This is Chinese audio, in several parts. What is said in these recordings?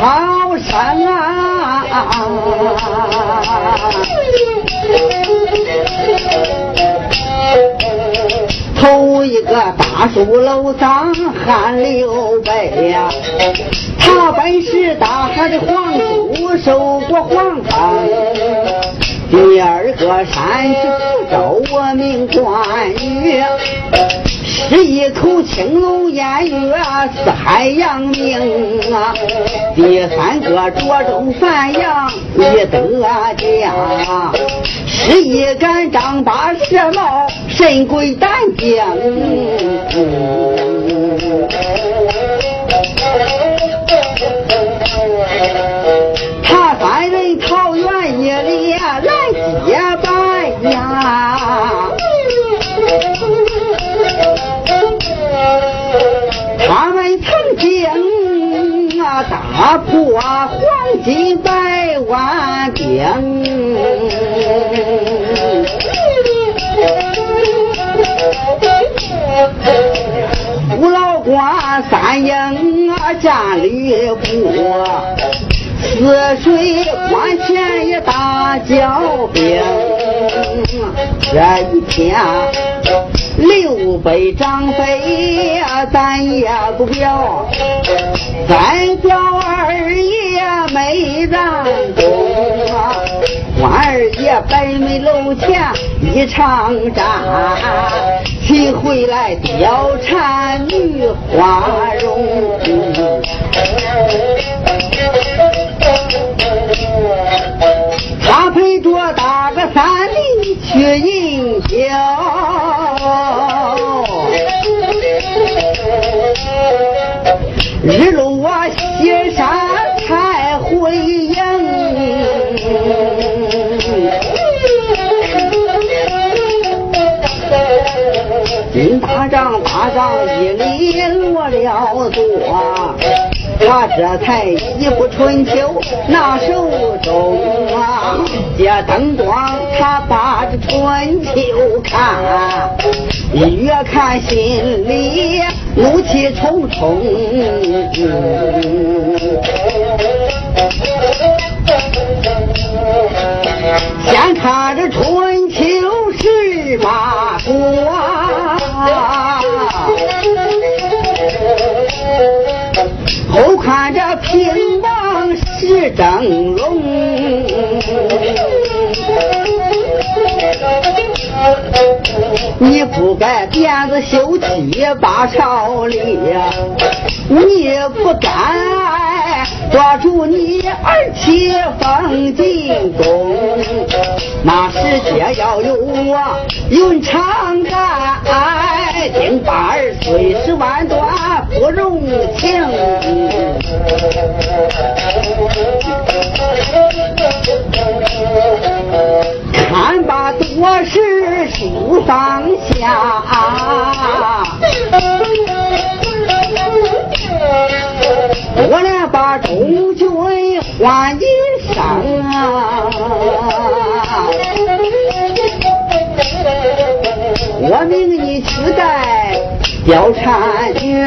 高山啊！头一个大树楼上喊刘备呀，他本是大汉的皇祖，受过皇封。第二个山西福州，我名关羽，是一口青龙偃月，四海扬名啊。第三个涿州范阳一德家，是一杆丈八蛇矛。神鬼胆将，打破黄金百万兵。吴老官三营啊战吕布，泗水关前也打交兵。这一天，刘备张飞，咱也不表，三表二爷没让功啊。关二爷白眉楼前一场战，请回来貂蝉女花容。他陪着大个三林去饮酒，日落仗打仗一里落了座，他这才一部春秋拿手中啊，借灯光他把这春秋看，越看心里怒气冲冲。不该辫子休妻把朝里，你不该抓住你儿妻封进宫，那世界要有我云长干，丁八儿虽是万段不容情。书放下，我俩把中军换衣裳。我命你去。带貂蝉女。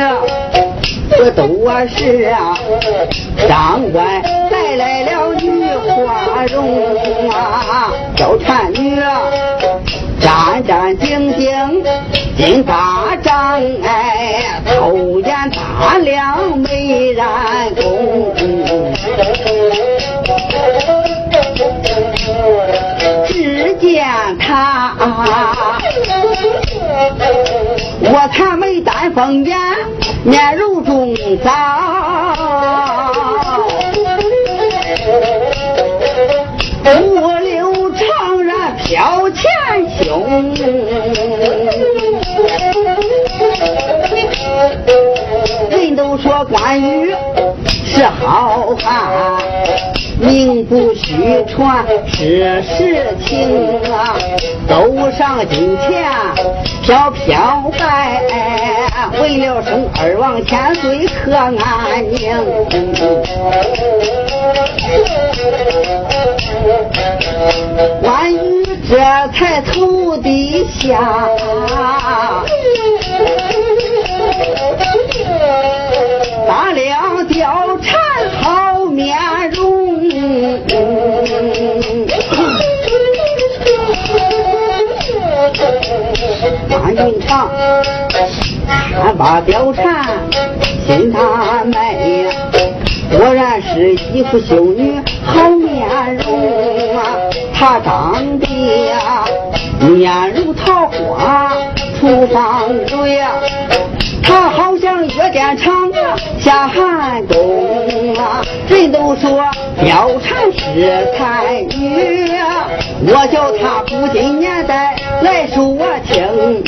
这都是啊，张官带来了女花容啊，貂蝉女战战兢兢，金发张哎，偷眼打量美人公。只见她，我叹眉淡风眼，面如重枣。都说关羽是好汉。名不虚传是实情啊，走上金钱飘飘白，为了生二王千岁可安宁。关羽这才投地下。大梁貂蝉好面容，马云长看罢貂蝉，心大美，果然是一副秀女好面容啊！她长得呀，面如桃花出芳蕊呀。他好像月殿长下寒冬啊！人都说貂蝉是才女，我叫她古今年代来说听。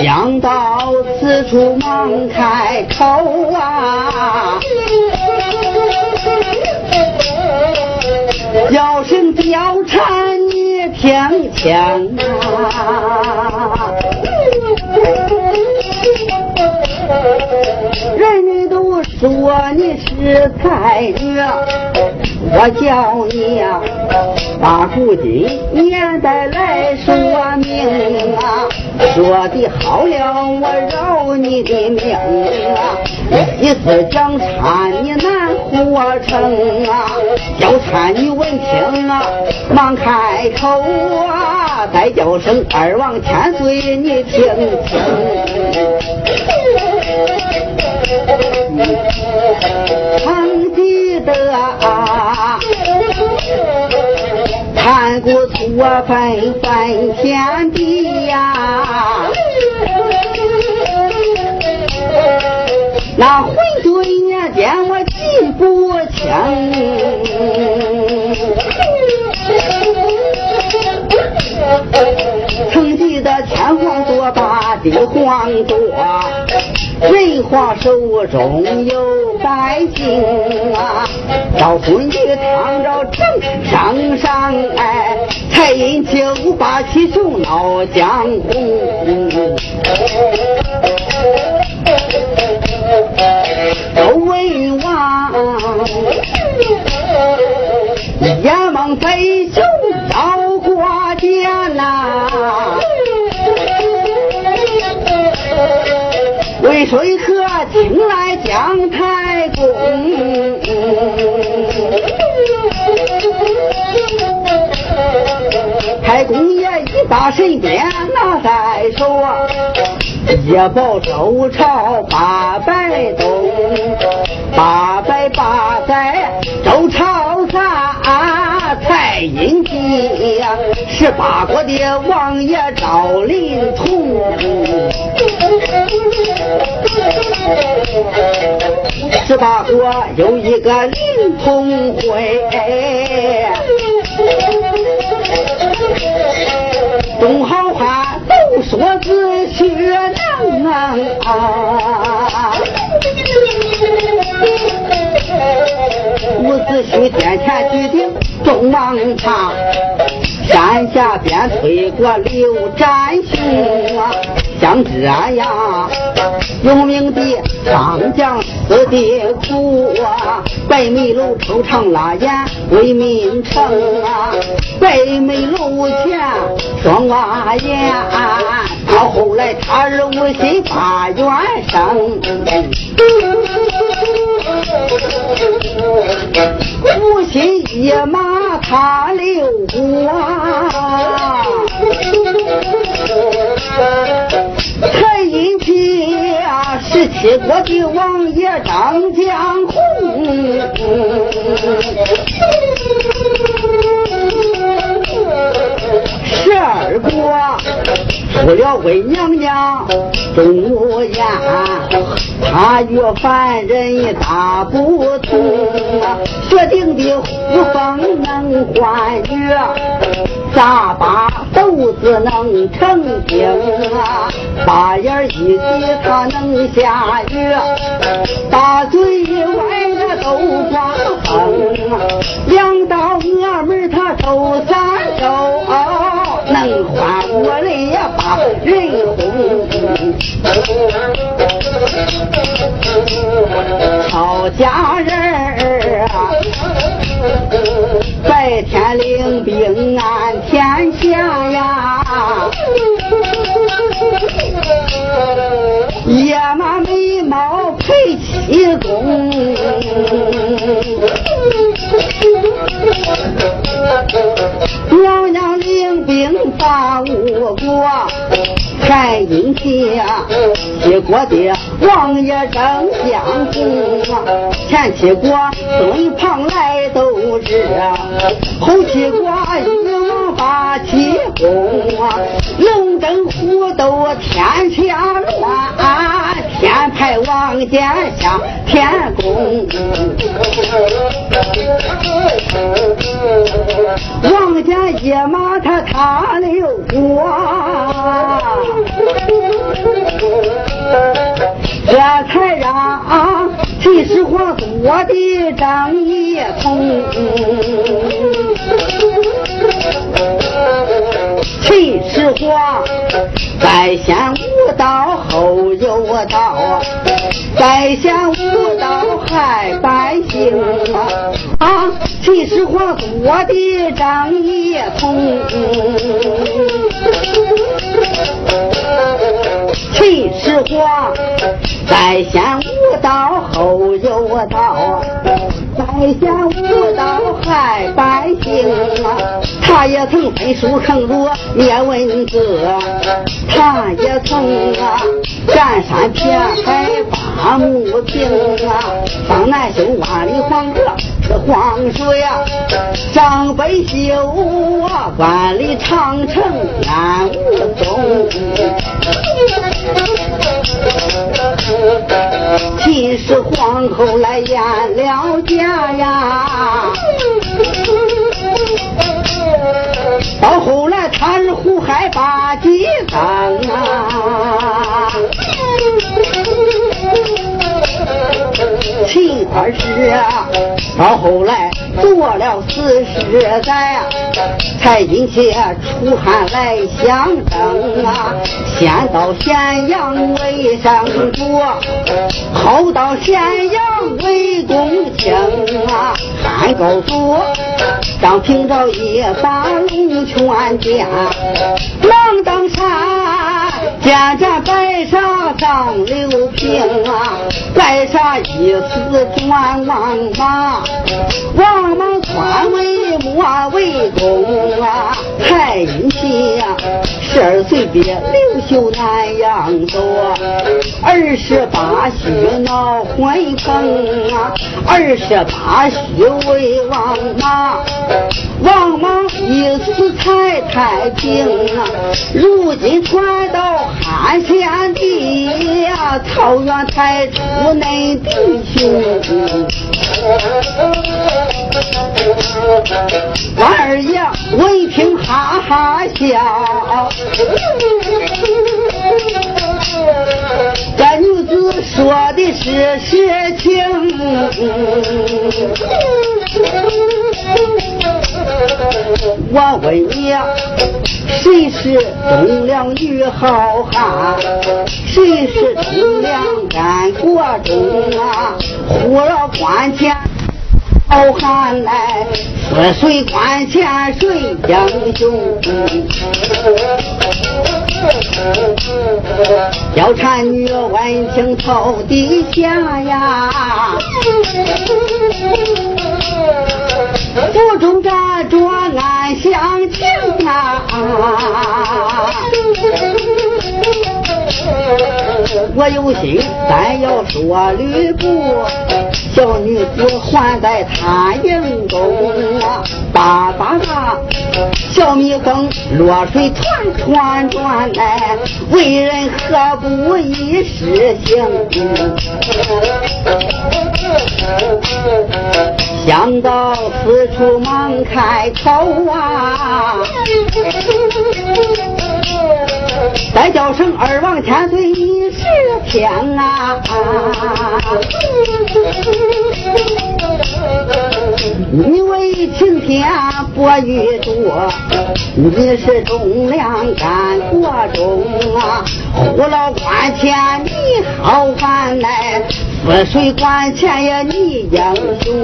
想到此处忙开口啊！叫声貂蝉。听听啊，人人都说你是才女，我叫你呀，把古今年代来说明啊，说的好了我饶你的命啊，一次讲差你难活成啊，要参你闻听啊。忙开口啊！再叫声二王千岁，你听听。曾记得啊看过错分分天地呀，那回间我记不清。曾记得天皇多大地皇多，人皇手中有百姓啊，到昏君唐朝正上上哎，才因九八七雄闹江湖，北雄要国。天呐，渭水河请来姜太公，太公爷一把神鞭拿在手，夜报周朝八百冬，八百八百周朝阴气。十八国的王爷赵灵通，十八国有一个灵通会，东好汉都说子学能啊，伍子胥殿前举鼎众王唱。山下边吹过刘占雄啊，像这样有名的长将死的苦啊，白眉楼抽长拉眼为民成啊，白眉楼前双挖眼，到后来他儿无心把元生。无心一马踏六国，才因起十七国的王爷张江红。十二国出了为娘娘钟无艳，他与凡人大不同，决定的呼风能唤雨，咋把豆子能成精啊？把眼一闭他能下雨，大嘴一歪他都刮风，两道衙门他走三周，能换我人也把人哄。好家人啊，白天领兵安天下呀，夜马眉毛配七公。娘娘领兵把吴国，还因下齐国的王爷争相公，前齐国东旁来斗智，后齐国一王把齐公，龙争虎斗天下乱，天派王见下天公。王家野马他踏溜过，这才让秦始皇做的张仪通。秦始皇在先无道后有道，在先无道害百姓啊！秦始皇做的张仪通。秦始皇在先无道后有道，在下无道害百姓啊！他也曾焚书坑儒灭文字，他也曾啊占山撇海霸木平啊，方南修万里黄河黄水呀，张北修啊万里长城烟雾凇。秦始皇后来演了家呀，到后来他是胡亥八级当啊。秦二世啊，到后来做了四十载，才引起楚汉来相争啊。先到咸阳为上主，后到咸阳为公卿啊。汉高祖张平昭一把龙泉剑，狼当山见战白沙张六平啊，白沙一死转王莽，公啊，还因其呀十二岁别刘秀南阳走，二十八虚闹婚崩啊，二十八虚为王莽，王莽一死才太平啊，如今传到汉献帝呀，草原才出内弟兄。王二爷闻听哈哈笑，这女子说的是实情。我问你，谁是忠良女好汉？谁是忠良干国忠啊？呼了关前好汉来，说谁关前谁英雄？貂蝉女闻听头低下呀，腹中站着俺乡情啊。我有心，但要说吕布，小女子还在他营中啊，哒哒哒，小蜜蜂落水团团转来，为人何不一时行？想到此处忙开口啊！再叫声二王千岁你是天啊！你晴天拨雨多，你是忠良干国忠啊！呼老关前你好汉来，泗水关前呀你英雄。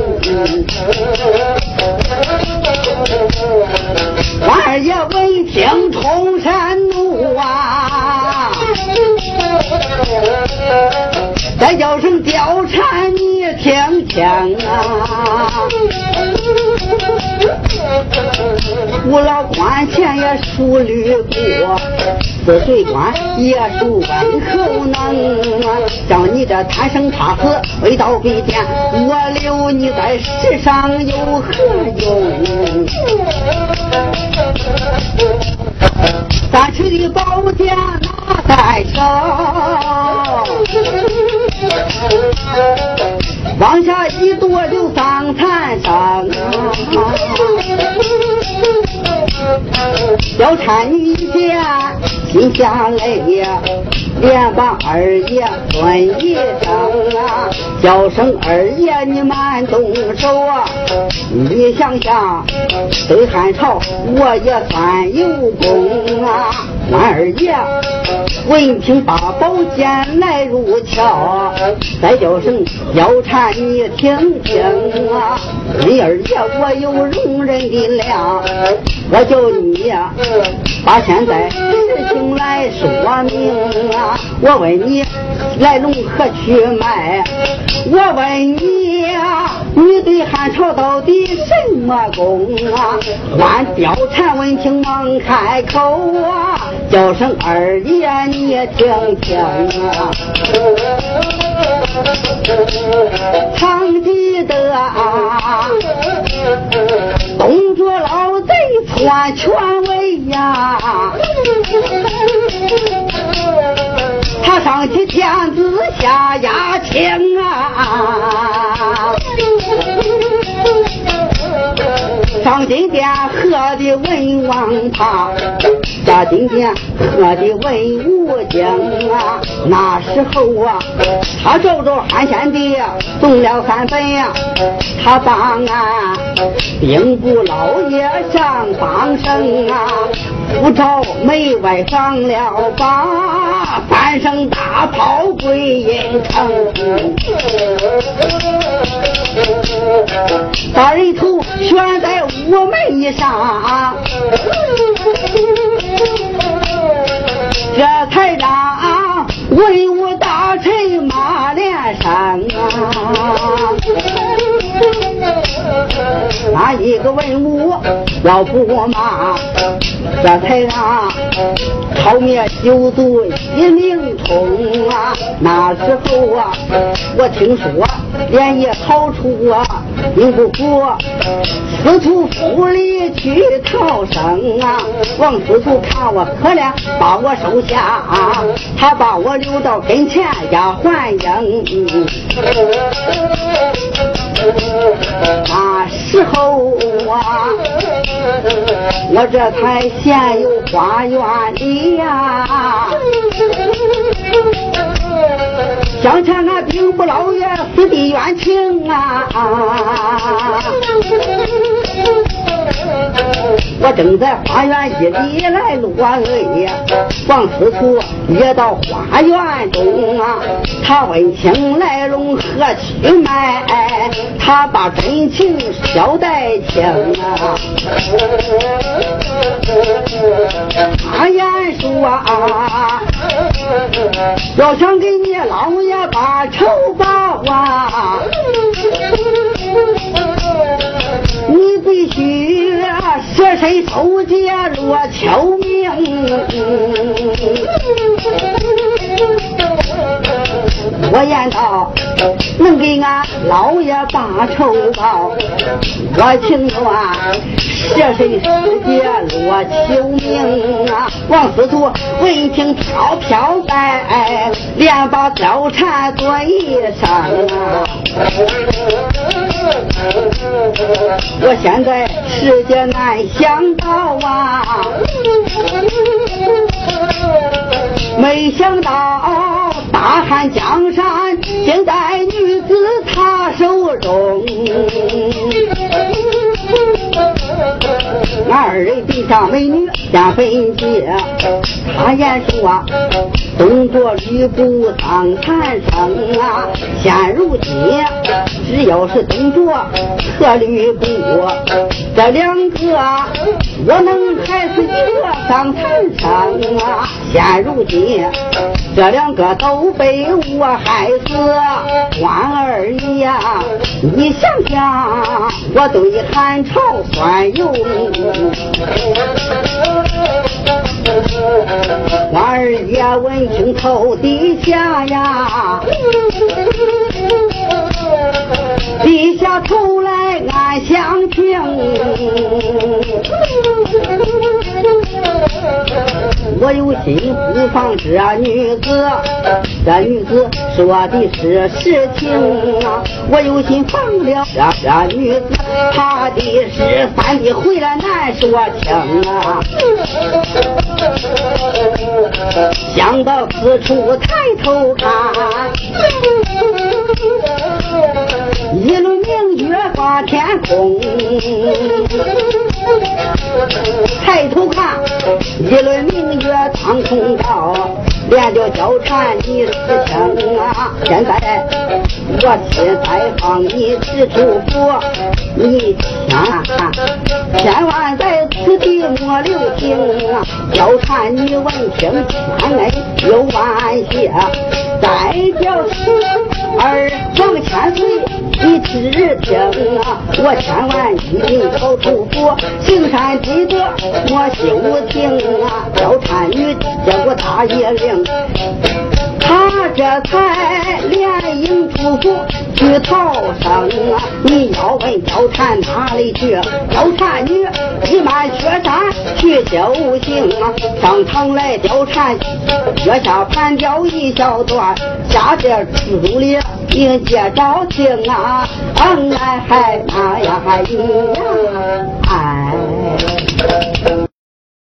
关二爷闻听冲山怒啊！再叫声貂蝉，你听听啊！五老关前也数吕布，泗水关也数温侯能。叫你这贪生怕死，未到飞天，我留你在世上有何用？三尺的宝剑拿在手，往下一跺就丧残生。貂蝉一见心下泪呀，连把二爷尊一声啊，叫声二爷你慢动手啊！你想想，对汉朝我也算有功啊！关二爷闻听把宝剑来入鞘，再叫声貂蝉你听听啊！你二爷我有容人的量，我叫你呀把现在情来说明啊！我问你来龙何去脉？我问你啊你对汉朝到底什么功啊？万貂蝉闻听忙开口啊！叫声二爷，你也听听啊！常记得啊，东卓老贼篡权位呀，他上起天子下压情啊！上金殿喝的文王怕，下金殿喝的文武精啊！那时候啊，他找着汉献帝送了三分呀，他把俺兵部老爷上榜升啊，不着门外放了榜，翻声大炮归阴城。把人头悬在屋门上，这才让文武大臣马连山啊！哪一个文武要不骂，这才让朝灭九族一命通啊！那时候啊，我听说连夜逃出啊，宁不服，司徒府里去逃生啊！王司徒看我可怜，把我收下，他把我留到跟前丫鬟营。那时候啊，我这才闲有花园里呀。想前俺兵部老爷死的冤情啊！我正在花园一里来落泪，王司徒也到花园中啊。他问清来龙何去脉，他把真情交代清啊。他言说啊，要想给你老爷把仇报啊，你必须舍身受劫落秋命。我言道，能给俺老爷把仇报，我情愿舍身世界落秋明啊！王司徒闻听飘飘在，连把貂蝉做一声啊！我现在世界难想到啊，没想到大汉江山竟在女子她手中。二人比上美女先分解，他言说东着吕布当残生啊，现如今只要是东着和吕布这两个，我能还是绝上残生啊？现如今这两个都被我害死，关二你呀，你想想，我对汉朝算有。关二爷闻听头低下呀，低下头来暗相听。我有心不放这女子，这女子说的是实情啊。我有心放了这这女子，怕的是三弟回来难说清啊。想到此处抬头看，一轮明月挂天空。抬头看，一轮明月当空照，连着貂蝉你是听啊！现在我亲再放你此处福，你千千万在此地莫留情啊！貂蝉你闻听千恩又万谢，再叫儿皇千岁你听啊我千万一定好嘱咐行善积德莫须无啊要参与结果它也灵他这才连营出府去逃生啊。你要问貂蝉哪里去？貂蝉女一满雪山去修行啊。上堂来貂蝉月下盘吊一小段，下这出里。迎接招亲啊，哎嗨，哎呀嗨呀，哎。